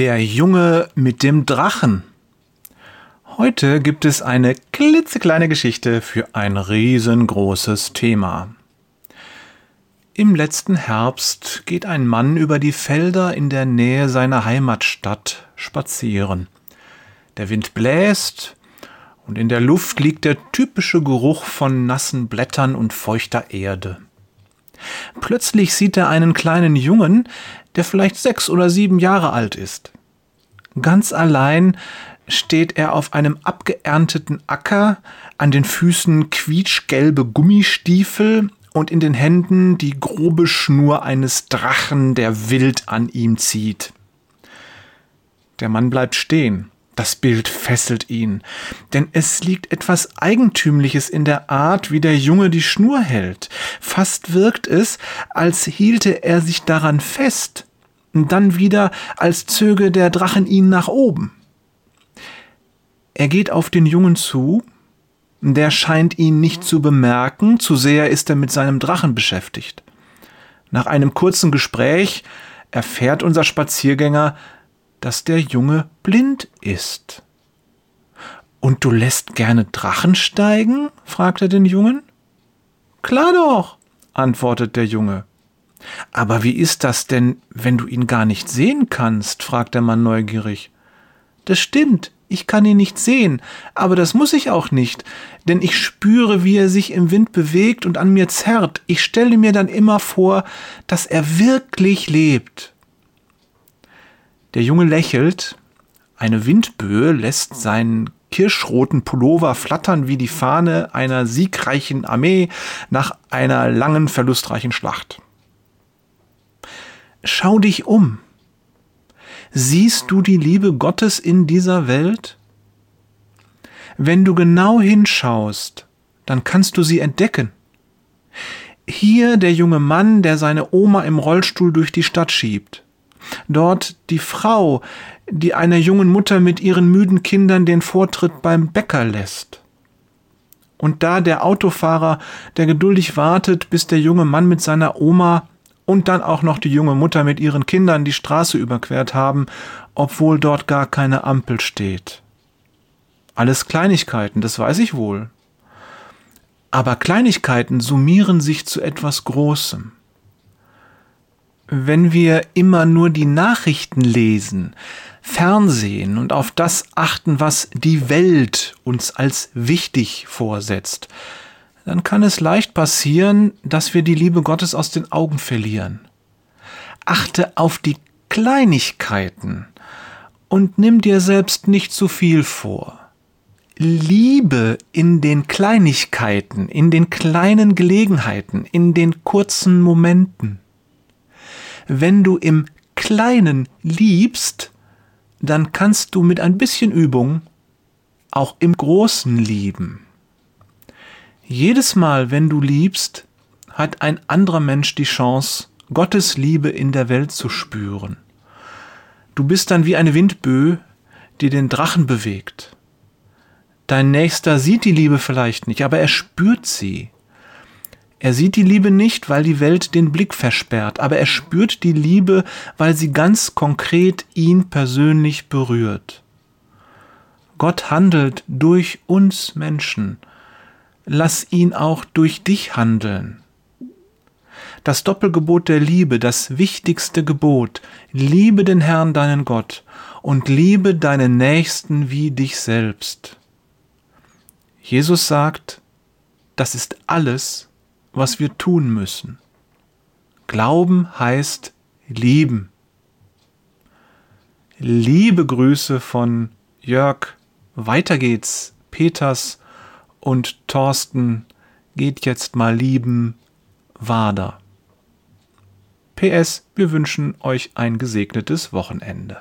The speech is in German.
Der Junge mit dem Drachen. Heute gibt es eine klitzekleine Geschichte für ein riesengroßes Thema. Im letzten Herbst geht ein Mann über die Felder in der Nähe seiner Heimatstadt spazieren. Der Wind bläst und in der Luft liegt der typische Geruch von nassen Blättern und feuchter Erde. Plötzlich sieht er einen kleinen Jungen, der vielleicht sechs oder sieben Jahre alt ist. Ganz allein steht er auf einem abgeernteten Acker, an den Füßen quietschgelbe Gummistiefel und in den Händen die grobe Schnur eines Drachen, der wild an ihm zieht. Der Mann bleibt stehen. Das Bild fesselt ihn, denn es liegt etwas Eigentümliches in der Art, wie der Junge die Schnur hält. Fast wirkt es, als hielte er sich daran fest, und dann wieder, als zöge der Drachen ihn nach oben. Er geht auf den Jungen zu, der scheint ihn nicht zu bemerken, zu sehr ist er mit seinem Drachen beschäftigt. Nach einem kurzen Gespräch erfährt unser Spaziergänger, dass der Junge blind ist. Und du lässt gerne Drachen steigen? fragt er den Jungen. Klar doch, antwortet der Junge. Aber wie ist das denn, wenn du ihn gar nicht sehen kannst? fragt der Mann neugierig. Das stimmt, ich kann ihn nicht sehen, aber das muss ich auch nicht, denn ich spüre, wie er sich im Wind bewegt und an mir zerrt. Ich stelle mir dann immer vor, dass er wirklich lebt. Der Junge lächelt, eine Windböe lässt seinen kirschroten Pullover flattern wie die Fahne einer siegreichen Armee nach einer langen, verlustreichen Schlacht. Schau dich um. Siehst du die Liebe Gottes in dieser Welt? Wenn du genau hinschaust, dann kannst du sie entdecken. Hier der junge Mann, der seine Oma im Rollstuhl durch die Stadt schiebt. Dort die Frau, die einer jungen Mutter mit ihren müden Kindern den Vortritt beim Bäcker lässt. Und da der Autofahrer, der geduldig wartet, bis der junge Mann mit seiner Oma und dann auch noch die junge Mutter mit ihren Kindern die Straße überquert haben, obwohl dort gar keine Ampel steht. Alles Kleinigkeiten, das weiß ich wohl. Aber Kleinigkeiten summieren sich zu etwas Großem. Wenn wir immer nur die Nachrichten lesen, Fernsehen und auf das achten, was die Welt uns als wichtig vorsetzt, dann kann es leicht passieren, dass wir die Liebe Gottes aus den Augen verlieren. Achte auf die Kleinigkeiten und nimm dir selbst nicht zu viel vor. Liebe in den Kleinigkeiten, in den kleinen Gelegenheiten, in den kurzen Momenten. Wenn du im Kleinen liebst, dann kannst du mit ein bisschen Übung auch im Großen lieben. Jedes Mal, wenn du liebst, hat ein anderer Mensch die Chance, Gottes Liebe in der Welt zu spüren. Du bist dann wie eine Windböe, die den Drachen bewegt. Dein Nächster sieht die Liebe vielleicht nicht, aber er spürt sie. Er sieht die Liebe nicht, weil die Welt den Blick versperrt, aber er spürt die Liebe, weil sie ganz konkret ihn persönlich berührt. Gott handelt durch uns Menschen lass ihn auch durch dich handeln. Das Doppelgebot der Liebe, das wichtigste Gebot, liebe den Herrn deinen Gott und liebe deinen Nächsten wie dich selbst. Jesus sagt, das ist alles, was wir tun müssen. Glauben heißt lieben. Liebe Grüße von Jörg. Weiter geht's. Peters und Thorsten geht jetzt mal lieben Wader. PS, wir wünschen euch ein gesegnetes Wochenende.